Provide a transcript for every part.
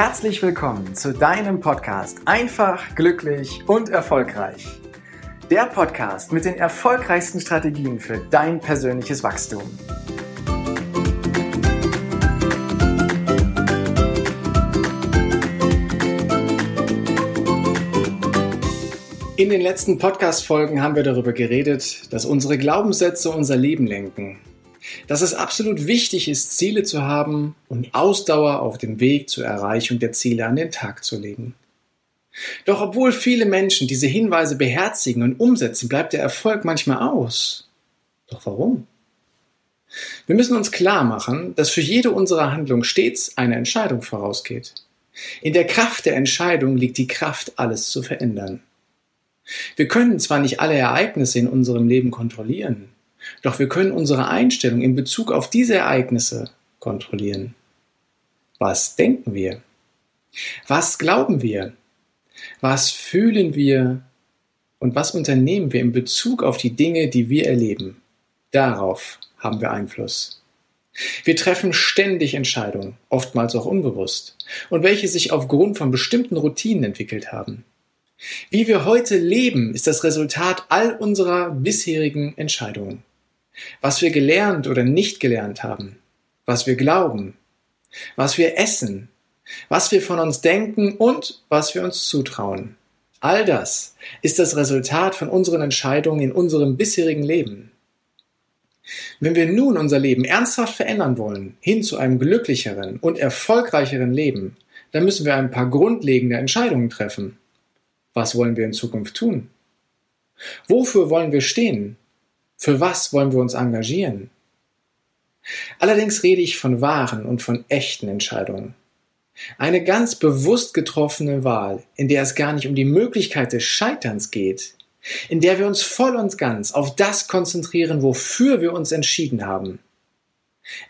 Herzlich willkommen zu deinem Podcast Einfach, glücklich und erfolgreich. Der Podcast mit den erfolgreichsten Strategien für dein persönliches Wachstum. In den letzten Podcast-Folgen haben wir darüber geredet, dass unsere Glaubenssätze unser Leben lenken dass es absolut wichtig ist, Ziele zu haben und Ausdauer auf dem Weg zur Erreichung der Ziele an den Tag zu legen. Doch obwohl viele Menschen diese Hinweise beherzigen und umsetzen, bleibt der Erfolg manchmal aus. Doch warum? Wir müssen uns klar machen, dass für jede unserer Handlungen stets eine Entscheidung vorausgeht. In der Kraft der Entscheidung liegt die Kraft, alles zu verändern. Wir können zwar nicht alle Ereignisse in unserem Leben kontrollieren, doch wir können unsere Einstellung in Bezug auf diese Ereignisse kontrollieren. Was denken wir? Was glauben wir? Was fühlen wir? Und was unternehmen wir in Bezug auf die Dinge, die wir erleben? Darauf haben wir Einfluss. Wir treffen ständig Entscheidungen, oftmals auch unbewusst, und welche sich aufgrund von bestimmten Routinen entwickelt haben. Wie wir heute leben, ist das Resultat all unserer bisherigen Entscheidungen was wir gelernt oder nicht gelernt haben, was wir glauben, was wir essen, was wir von uns denken und was wir uns zutrauen. All das ist das Resultat von unseren Entscheidungen in unserem bisherigen Leben. Wenn wir nun unser Leben ernsthaft verändern wollen, hin zu einem glücklicheren und erfolgreicheren Leben, dann müssen wir ein paar grundlegende Entscheidungen treffen. Was wollen wir in Zukunft tun? Wofür wollen wir stehen? Für was wollen wir uns engagieren? Allerdings rede ich von wahren und von echten Entscheidungen. Eine ganz bewusst getroffene Wahl, in der es gar nicht um die Möglichkeit des Scheiterns geht, in der wir uns voll und ganz auf das konzentrieren, wofür wir uns entschieden haben.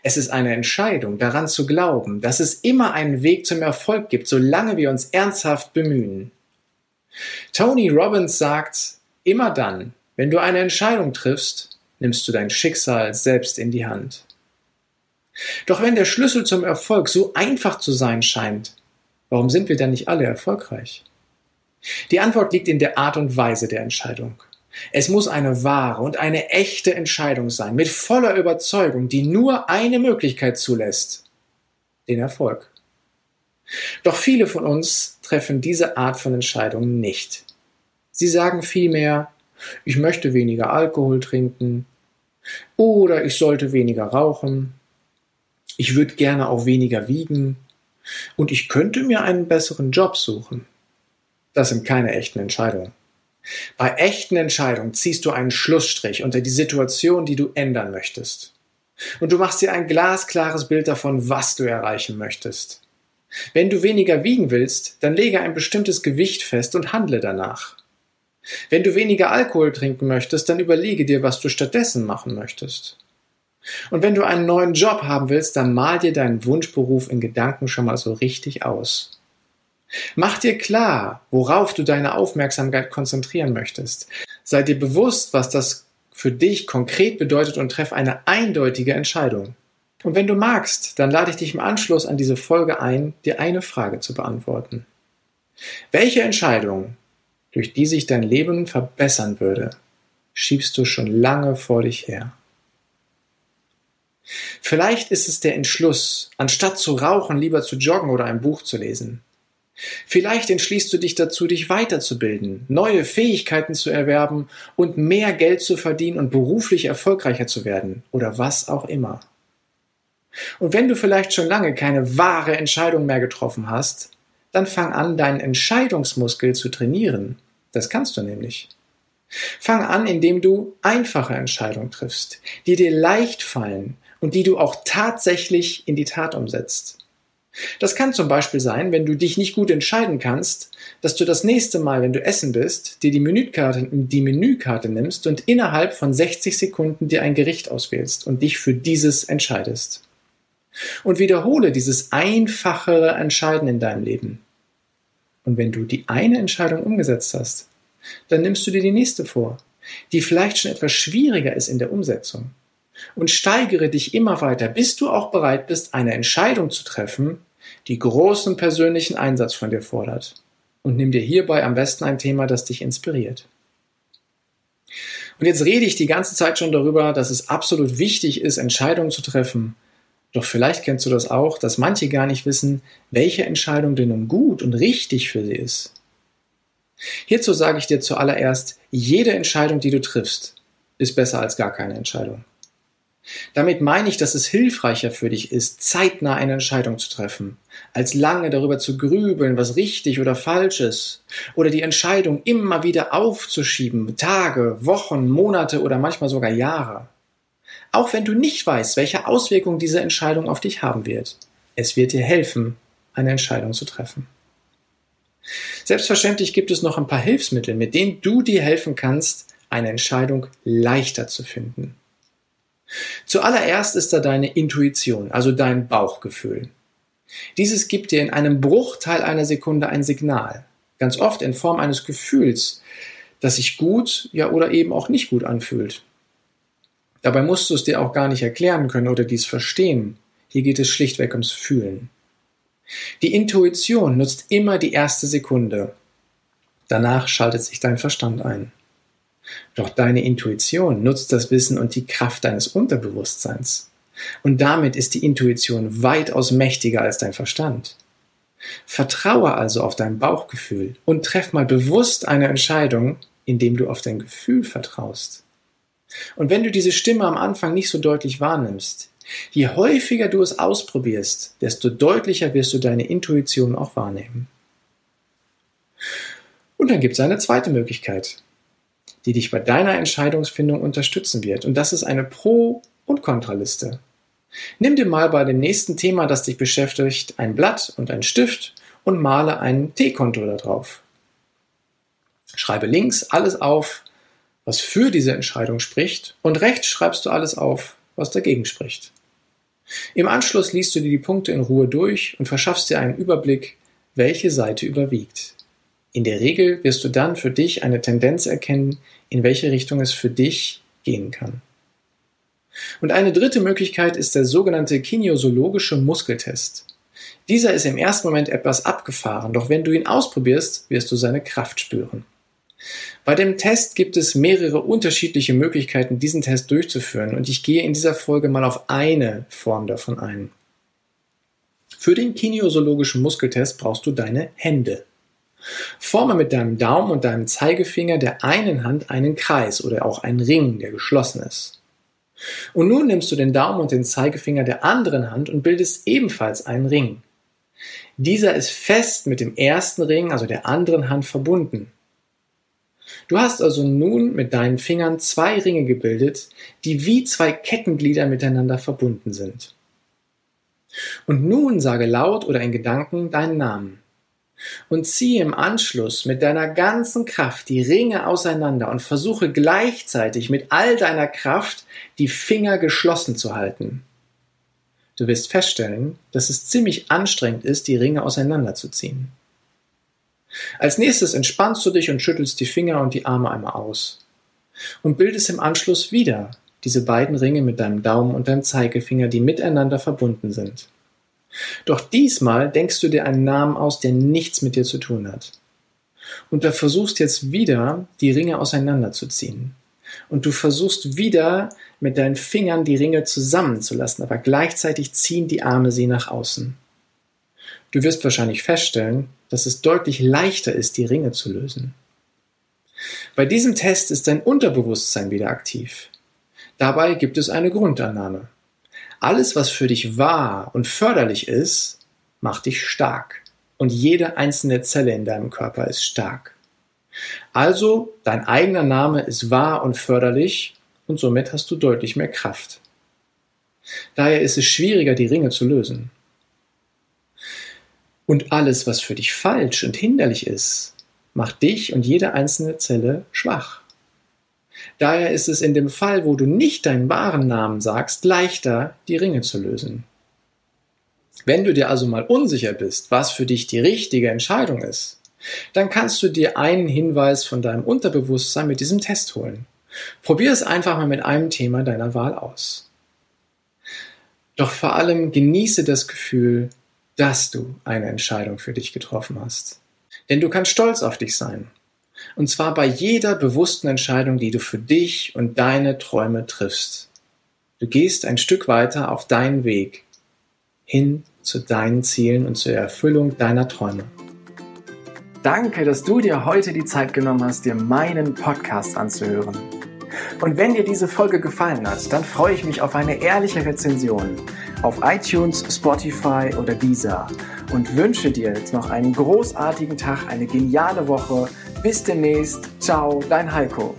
Es ist eine Entscheidung, daran zu glauben, dass es immer einen Weg zum Erfolg gibt, solange wir uns ernsthaft bemühen. Tony Robbins sagt, immer dann, wenn du eine Entscheidung triffst, nimmst du dein Schicksal selbst in die Hand. Doch wenn der Schlüssel zum Erfolg so einfach zu sein scheint, warum sind wir dann nicht alle erfolgreich? Die Antwort liegt in der Art und Weise der Entscheidung. Es muss eine wahre und eine echte Entscheidung sein, mit voller Überzeugung, die nur eine Möglichkeit zulässt, den Erfolg. Doch viele von uns treffen diese Art von Entscheidungen nicht. Sie sagen vielmehr, ich möchte weniger Alkohol trinken oder ich sollte weniger rauchen, ich würde gerne auch weniger wiegen und ich könnte mir einen besseren Job suchen. Das sind keine echten Entscheidungen. Bei echten Entscheidungen ziehst du einen Schlussstrich unter die Situation, die du ändern möchtest. Und du machst dir ein glasklares Bild davon, was du erreichen möchtest. Wenn du weniger wiegen willst, dann lege ein bestimmtes Gewicht fest und handle danach. Wenn du weniger Alkohol trinken möchtest, dann überlege dir, was du stattdessen machen möchtest. Und wenn du einen neuen Job haben willst, dann mal dir deinen Wunschberuf in Gedanken schon mal so richtig aus. Mach dir klar, worauf du deine Aufmerksamkeit konzentrieren möchtest. Sei dir bewusst, was das für dich konkret bedeutet und treff eine eindeutige Entscheidung. Und wenn du magst, dann lade ich dich im Anschluss an diese Folge ein, dir eine Frage zu beantworten. Welche Entscheidung durch die sich dein Leben verbessern würde, schiebst du schon lange vor dich her. Vielleicht ist es der Entschluss, anstatt zu rauchen, lieber zu joggen oder ein Buch zu lesen. Vielleicht entschließt du dich dazu, dich weiterzubilden, neue Fähigkeiten zu erwerben und mehr Geld zu verdienen und beruflich erfolgreicher zu werden oder was auch immer. Und wenn du vielleicht schon lange keine wahre Entscheidung mehr getroffen hast, dann fang an, deinen Entscheidungsmuskel zu trainieren. Das kannst du nämlich. Fang an, indem du einfache Entscheidungen triffst, die dir leicht fallen und die du auch tatsächlich in die Tat umsetzt. Das kann zum Beispiel sein, wenn du dich nicht gut entscheiden kannst, dass du das nächste Mal, wenn du essen bist, dir die Menükarte, die Menükarte nimmst und innerhalb von 60 Sekunden dir ein Gericht auswählst und dich für dieses entscheidest. Und wiederhole dieses einfachere Entscheiden in deinem Leben. Und wenn du die eine Entscheidung umgesetzt hast, dann nimmst du dir die nächste vor, die vielleicht schon etwas schwieriger ist in der Umsetzung. Und steigere dich immer weiter, bis du auch bereit bist, eine Entscheidung zu treffen, die großen persönlichen Einsatz von dir fordert. Und nimm dir hierbei am besten ein Thema, das dich inspiriert. Und jetzt rede ich die ganze Zeit schon darüber, dass es absolut wichtig ist, Entscheidungen zu treffen. Doch vielleicht kennst du das auch, dass manche gar nicht wissen, welche Entscheidung denn nun gut und richtig für sie ist. Hierzu sage ich dir zuallererst, jede Entscheidung, die du triffst, ist besser als gar keine Entscheidung. Damit meine ich, dass es hilfreicher für dich ist, zeitnah eine Entscheidung zu treffen, als lange darüber zu grübeln, was richtig oder falsch ist, oder die Entscheidung immer wieder aufzuschieben, Tage, Wochen, Monate oder manchmal sogar Jahre. Auch wenn du nicht weißt, welche Auswirkungen diese Entscheidung auf dich haben wird, es wird dir helfen, eine Entscheidung zu treffen. Selbstverständlich gibt es noch ein paar Hilfsmittel, mit denen du dir helfen kannst, eine Entscheidung leichter zu finden. Zuallererst ist da deine Intuition, also dein Bauchgefühl. Dieses gibt dir in einem Bruchteil einer Sekunde ein Signal, ganz oft in Form eines Gefühls, das sich gut, ja oder eben auch nicht gut anfühlt. Dabei musst du es dir auch gar nicht erklären können oder dies verstehen. Hier geht es schlichtweg ums Fühlen. Die Intuition nutzt immer die erste Sekunde. Danach schaltet sich dein Verstand ein. Doch deine Intuition nutzt das Wissen und die Kraft deines Unterbewusstseins. Und damit ist die Intuition weitaus mächtiger als dein Verstand. Vertraue also auf dein Bauchgefühl und treff mal bewusst eine Entscheidung, indem du auf dein Gefühl vertraust. Und wenn du diese Stimme am Anfang nicht so deutlich wahrnimmst, je häufiger du es ausprobierst, desto deutlicher wirst du deine Intuition auch wahrnehmen. Und dann gibt es eine zweite Möglichkeit die dich bei deiner Entscheidungsfindung unterstützen wird. Und das ist eine Pro- und Kontraliste. Nimm dir mal bei dem nächsten Thema, das dich beschäftigt, ein Blatt und ein Stift und male ein T-Konto darauf. Schreibe links alles auf, was für diese Entscheidung spricht, und rechts schreibst du alles auf, was dagegen spricht. Im Anschluss liest du dir die Punkte in Ruhe durch und verschaffst dir einen Überblick, welche Seite überwiegt. In der Regel wirst du dann für dich eine Tendenz erkennen, in welche Richtung es für dich gehen kann. Und eine dritte Möglichkeit ist der sogenannte kinesiologische Muskeltest. Dieser ist im ersten Moment etwas abgefahren, doch wenn du ihn ausprobierst, wirst du seine Kraft spüren. Bei dem Test gibt es mehrere unterschiedliche Möglichkeiten, diesen Test durchzuführen und ich gehe in dieser Folge mal auf eine Form davon ein. Für den kinesiologischen Muskeltest brauchst du deine Hände. Forme mit deinem Daumen und deinem Zeigefinger der einen Hand einen Kreis oder auch einen Ring, der geschlossen ist. Und nun nimmst du den Daumen und den Zeigefinger der anderen Hand und bildest ebenfalls einen Ring. Dieser ist fest mit dem ersten Ring, also der anderen Hand, verbunden. Du hast also nun mit deinen Fingern zwei Ringe gebildet, die wie zwei Kettenglieder miteinander verbunden sind. Und nun sage laut oder in Gedanken deinen Namen und ziehe im Anschluss mit deiner ganzen Kraft die Ringe auseinander und versuche gleichzeitig mit all deiner Kraft die Finger geschlossen zu halten. Du wirst feststellen, dass es ziemlich anstrengend ist, die Ringe auseinanderzuziehen. Als nächstes entspannst du dich und schüttelst die Finger und die Arme einmal aus und bildest im Anschluss wieder diese beiden Ringe mit deinem Daumen und deinem Zeigefinger, die miteinander verbunden sind. Doch diesmal denkst du dir einen Namen aus, der nichts mit dir zu tun hat. Und du versuchst jetzt wieder, die Ringe auseinanderzuziehen. Und du versuchst wieder mit deinen Fingern die Ringe zusammenzulassen, aber gleichzeitig ziehen die Arme sie nach außen. Du wirst wahrscheinlich feststellen, dass es deutlich leichter ist, die Ringe zu lösen. Bei diesem Test ist dein Unterbewusstsein wieder aktiv. Dabei gibt es eine Grundannahme. Alles, was für dich wahr und förderlich ist, macht dich stark. Und jede einzelne Zelle in deinem Körper ist stark. Also, dein eigener Name ist wahr und förderlich und somit hast du deutlich mehr Kraft. Daher ist es schwieriger, die Ringe zu lösen. Und alles, was für dich falsch und hinderlich ist, macht dich und jede einzelne Zelle schwach. Daher ist es in dem Fall, wo du nicht deinen wahren Namen sagst, leichter, die Ringe zu lösen. Wenn du dir also mal unsicher bist, was für dich die richtige Entscheidung ist, dann kannst du dir einen Hinweis von deinem Unterbewusstsein mit diesem Test holen. Probier es einfach mal mit einem Thema deiner Wahl aus. Doch vor allem genieße das Gefühl, dass du eine Entscheidung für dich getroffen hast. Denn du kannst stolz auf dich sein. Und zwar bei jeder bewussten Entscheidung, die du für dich und deine Träume triffst. Du gehst ein Stück weiter auf deinen Weg hin zu deinen Zielen und zur Erfüllung deiner Träume. Danke, dass du dir heute die Zeit genommen hast, dir meinen Podcast anzuhören. Und wenn dir diese Folge gefallen hat, dann freue ich mich auf eine ehrliche Rezension auf iTunes, Spotify oder Deezer und wünsche dir jetzt noch einen großartigen Tag, eine geniale Woche. Bis demnächst. Ciao, dein Heiko.